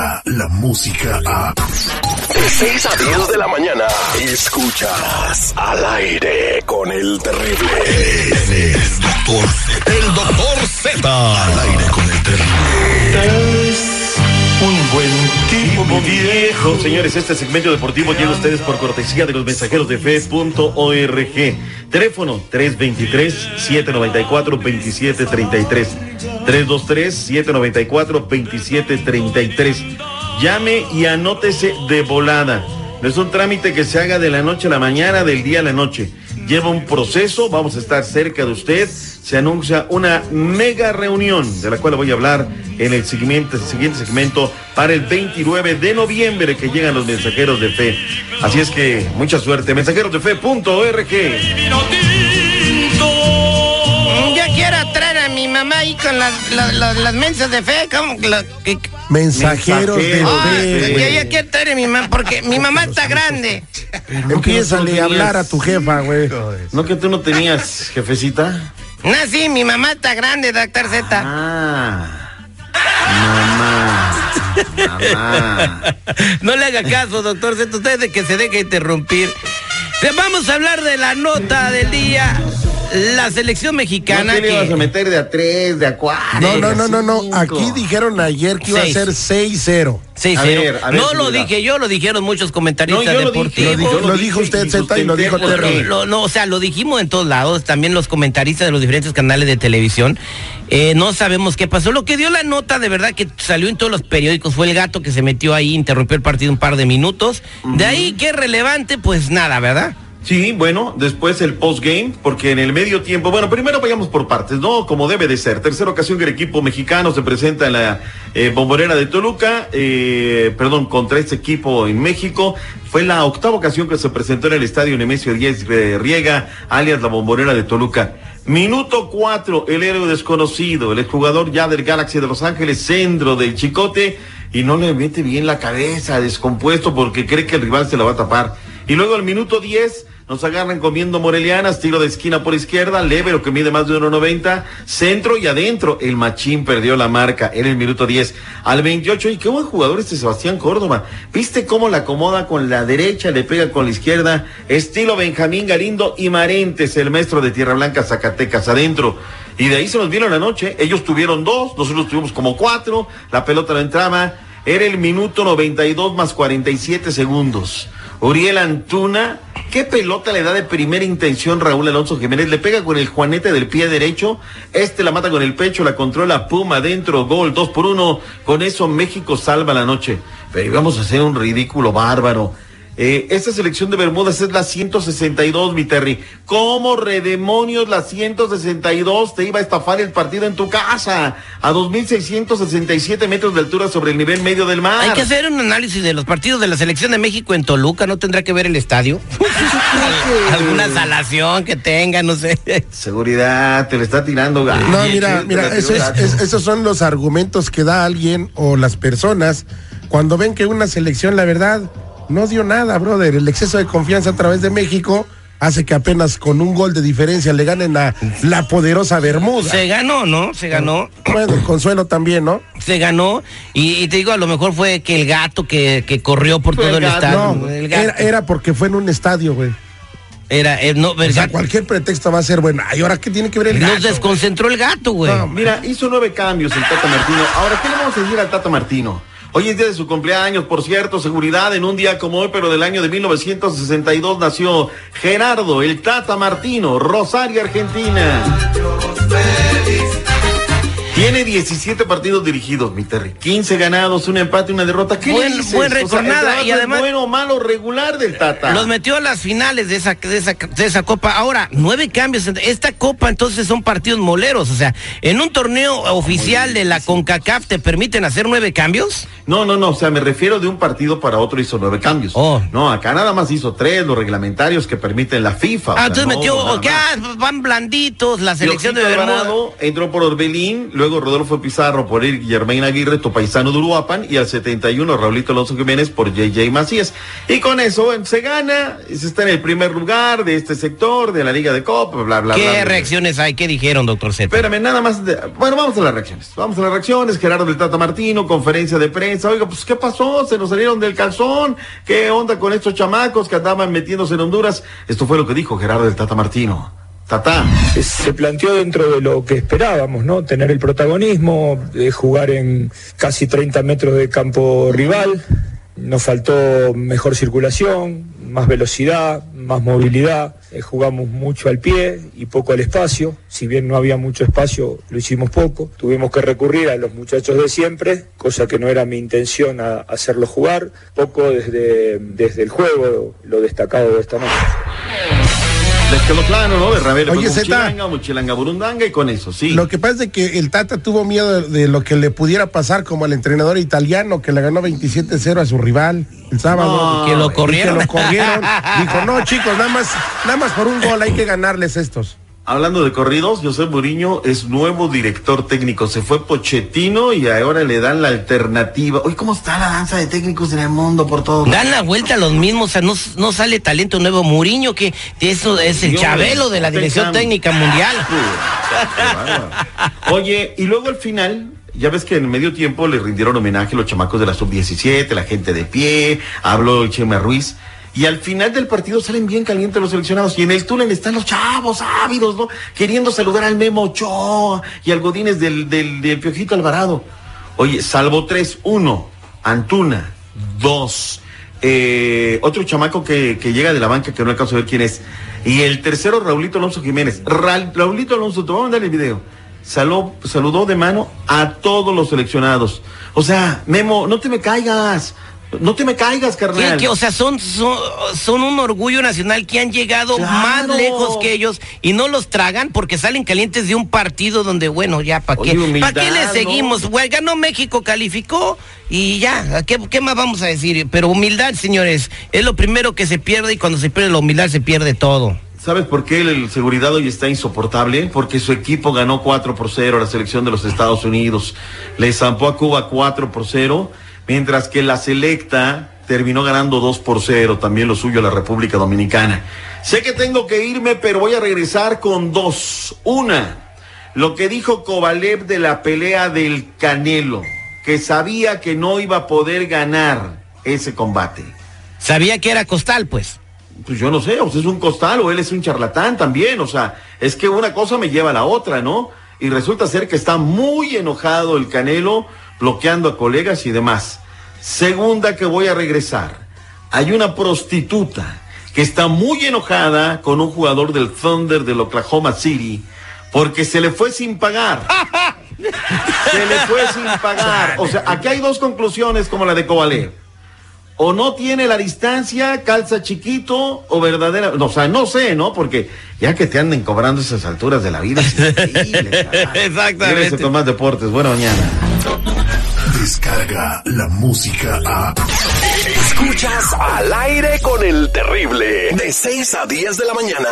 llega la música a... De 6 a 10 de la mañana, escuchas al aire con el terrible. Viejo. Señores, este segmento deportivo llega a ustedes por cortesía de los mensajeros de fe.org. Teléfono 323-794-2733. 323-794-2733. Llame y anótese de volada. No es un trámite que se haga de la noche a la mañana, del día a la noche. Lleva un proceso, vamos a estar cerca de usted. Se anuncia una mega reunión de la cual voy a hablar en el siguiente, siguiente segmento para el 29 de noviembre que llegan los mensajeros de fe. Así es que mucha suerte. Mensajeros mi mamá ahí con las, las, las, las mensas de fe. ¿cómo que la- que- Mensajeros de Mensajeros Ah, fe, yo, güey. yo quiero traer a mi mamá porque mi mamá está grande. Empiézale a hablar a tu jefa, güey. ¿No que tú no tenías, jefecita? No, sí, mi mamá está grande, doctor Z. Ah. Mamá. Mamá. No le haga caso, doctor Z, usted es de que se deje interrumpir. Vamos a hablar de la nota del día. La selección mexicana ¿No te le ibas a que... meter de a tres, de a cuatro? No, no, no, no, no. Aquí dijeron ayer que iba Seis. a ser 6-0. Sí, A sí, ver, a ver, no lo dije yo, lo dijeron muchos comentaristas No, yo lo deportivos. dije, yo Lo dije dijo usted, Zeta, y lo dijo Terry. Lo- no, o sea, lo dijimos en todos lados, también los comentaristas de los diferentes canales de televisión. Eh, no sabemos qué pasó. Lo que dio la nota de verdad que salió en todos los periódicos fue el gato que se metió ahí, interrumpió el partido un par de minutos. De ahí, qué relevante, pues nada, ¿verdad? Sí, bueno, después el postgame, porque en el medio tiempo, bueno, primero vayamos por partes, ¿no? Como debe de ser. Tercera ocasión que el equipo mexicano se presenta en la eh, bombonera de Toluca, eh, perdón, contra este equipo en México. Fue la octava ocasión que se presentó en el estadio Nemesio Díaz eh, Riega, alias la bombonera de Toluca. Minuto cuatro, el héroe desconocido, el exjugador ya del Galaxy de Los Ángeles, centro del Chicote, y no le mete bien la cabeza, descompuesto, porque cree que el rival se la va a tapar. Y luego al minuto 10 nos agarran comiendo morelianas, tiro de esquina por izquierda, Levero que mide más de 1.90, centro y adentro. El machín perdió la marca en el minuto 10. Al 28, y qué buen jugador este Sebastián Córdoba. ¿Viste cómo la acomoda con la derecha, le pega con la izquierda? Estilo Benjamín Galindo y Marentes, el maestro de Tierra Blanca, Zacatecas, adentro. Y de ahí se nos vino la noche. Ellos tuvieron dos, nosotros tuvimos como cuatro, la pelota no entraba. Era el minuto 92 más 47 segundos. Uriel Antuna, ¿qué pelota le da de primera intención Raúl Alonso Jiménez? Le pega con el juanete del pie derecho, este la mata con el pecho, la controla Puma adentro, gol, dos por uno. Con eso México salva la noche. Pero íbamos a hacer un ridículo bárbaro. Eh, esta selección de Bermudas es la 162, mi Terry. ¿Cómo redemonios la 162 te iba a estafar el partido en tu casa? A 2.667 metros de altura sobre el nivel medio del mar. Hay que hacer un análisis de los partidos de la selección de México en Toluca, ¿no tendrá que ver el estadio? Alguna salación que tenga, no sé. Seguridad, te le está tirando gas. No, mira, mira, eso es- es- esos son los argumentos que da alguien o las personas cuando ven que una selección, la verdad, no dio nada, brother. El exceso de confianza a través de México hace que apenas con un gol de diferencia le ganen a la poderosa Bermuda. Se ganó, ¿no? Se ganó. Bueno, el consuelo también, ¿no? Se ganó. Y, y te digo, a lo mejor fue que el gato que, que corrió por Fue todo el gato. estadio. No, el gato. era, era porque fue en un estadio, güey. Era, eh, no, el O sea, gato- cualquier pretexto va a ser bueno. Ay, ahora qué tiene que ver el nos gato? desconcentró el gato, güey. No, mira, hizo nueve cambios el Tata Martino. Ahora, ¿qué le vamos a decir al Tata Martino? Hoy es día de su cumpleaños, por cierto, seguridad, en un día como hoy, pero del año de 1962 nació Gerardo, el Tata Martino, Rosario, Argentina. Tiene 17 partidos dirigidos, mi Terry. 15 ganados, un empate, una derrota. ¿Qué Buen- le dices? buen O sea, récord, nada, y además- bueno, malo, regular del Tata. Los metió a las finales de esa, de esa, de esa copa. Ahora, nueve cambios. Esta copa entonces son partidos moleros. O sea, en un torneo oficial de la CONCACAF te permiten hacer nueve cambios. No, no, no, o sea, me refiero de un partido para otro hizo nueve cambios. Oh. No, acá nada más hizo tres, los reglamentarios que permiten la FIFA. Ah, sea, entonces no, metió, ah, van blanditos, la selección de Bermuda. Alvarado entró por Orbelín, luego luego Rodolfo Pizarro por ir Germain Aguirre, tu paisano de Uruapan, y al 71 Raulito Alonso Jiménez por JJ Macías. Y con eso se gana, se está en el primer lugar de este sector, de la Liga de Copa, bla, bla, ¿Qué bla. bla. reacciones hay? ¿Qué dijeron, doctor Z? Espérame, nada más. de- bueno, vamos a las reacciones. Vamos a las reacciones. Gerardo del Tata Martino, conferencia de prensa. Oiga, pues, ¿qué pasó? Se nos salieron del calzón. ¿Qué onda con estos chamacos que andaban metiéndose en Honduras? Esto fue lo que dijo Gerardo del Tata Martino. Se planteó dentro de lo que esperábamos, ¿no? Tener el protagonismo, eh, jugar en casi 30 metros de campo rival. Nos faltó mejor circulación, más velocidad, más movilidad. Eh, jugamos mucho al pie y poco al espacio. Si bien no había mucho espacio, lo hicimos poco. Tuvimos que recurrir a los muchachos de siempre, cosa que no era mi intención hacerlo jugar. Poco desde, desde el juego, lo destacado de esta noche. Les quedó claro, ¿no? Oye, Zeta. Muchilanga, Muchilanga Burundanga y con eso, sí. Lo que pasa es que el Tata tuvo miedo de, de lo que le pudiera pasar como al entrenador italiano que le ganó 27-0 a su rival el sábado. No, que lo Y corrieron. Que lo corrieron. Dijo, no, chicos, nada más, nada más por un gol hay que ganarles estos. Hablando de corridos, José Muriño es nuevo director técnico. Se fue Pochettino y ahora le dan la alternativa. Oye, ¿cómo está la danza de técnicos en el mundo por todo? Dan la vuelta a los mismos, o sea, no, no sale talento nuevo. Muriño, que eso es el Dios, chabelo de la Dirección. Técnica Mundial. Bárbaro. Oye, y luego al final, ya ves que en medio tiempo le rindieron homenaje a los chamacos de la sub-17, la gente de pie, habló Chema Ruiz. Y al final del partido salen bien calientes los seleccionados. Y en el túnel están los chavos ávidos, ¿no? Queriendo saludar al Memo Ochoa y al Godínez del, del, del Piojito Alvarado. Oye, salvo tres, uno, Antuna, dos, eh, otro chamaco que, que llega de la banca que no alcanzo a ver quién es. Y el tercero, Raulito Alonso Jiménez. Ra- Raulito Alonso, te voy a mandar el video. Saló, saludó de mano a todos los seleccionados. O sea, Memo, no te me caigas. No te me caigas, ¿Qué- carnal. qué? o sea, son, son, son un orgullo nacional que han llegado Claro. más lejos que ellos y no los tragan porque salen calientes de un partido donde, bueno, ya, ¿para qué? ¿Para qué le ¿no? seguimos? Güey, ganó México, calificó y ya, ¿qué, ¿qué más vamos a decir? Pero humildad, señores, es lo primero que se pierde y cuando se pierde la humildad se pierde todo. ¿Sabes por qué el, el seguridad hoy está insoportable? Porque su equipo ganó 4 por 0 a la selección de los Estados Unidos. Le zampó a Cuba 4 por 0, mientras que la selecta terminó ganando 2 por 0, también lo suyo la República Dominicana. Sé que tengo que irme, pero voy a regresar con dos. Una, lo que dijo Kovalev de la pelea del Canelo, que sabía que no iba a poder ganar ese combate. Sabía que era costal, pues. Pues yo no sé, o sea, es un costal o él es un charlatán también, o sea, es que una cosa me lleva a la otra, ¿no? Y resulta ser que está muy enojado el Canelo, bloqueando a colegas y demás. Segunda que voy a regresar, hay una prostituta que está muy enojada con un jugador del Thunder del Oklahoma City porque se le fue sin pagar. se le fue sin pagar. O sea, aquí hay dos conclusiones como la de Kovalev o no tiene la distancia, calza chiquito o verdadera, no, o sea, no sé, ¿no? Porque ya que te anden cobrando esas alturas de la vida, es increíble, caray. Exactamente. Con más deportes, buena mañana. Descarga la música a. Escuchas al aire con el terrible. De 6 a 10 de la mañana.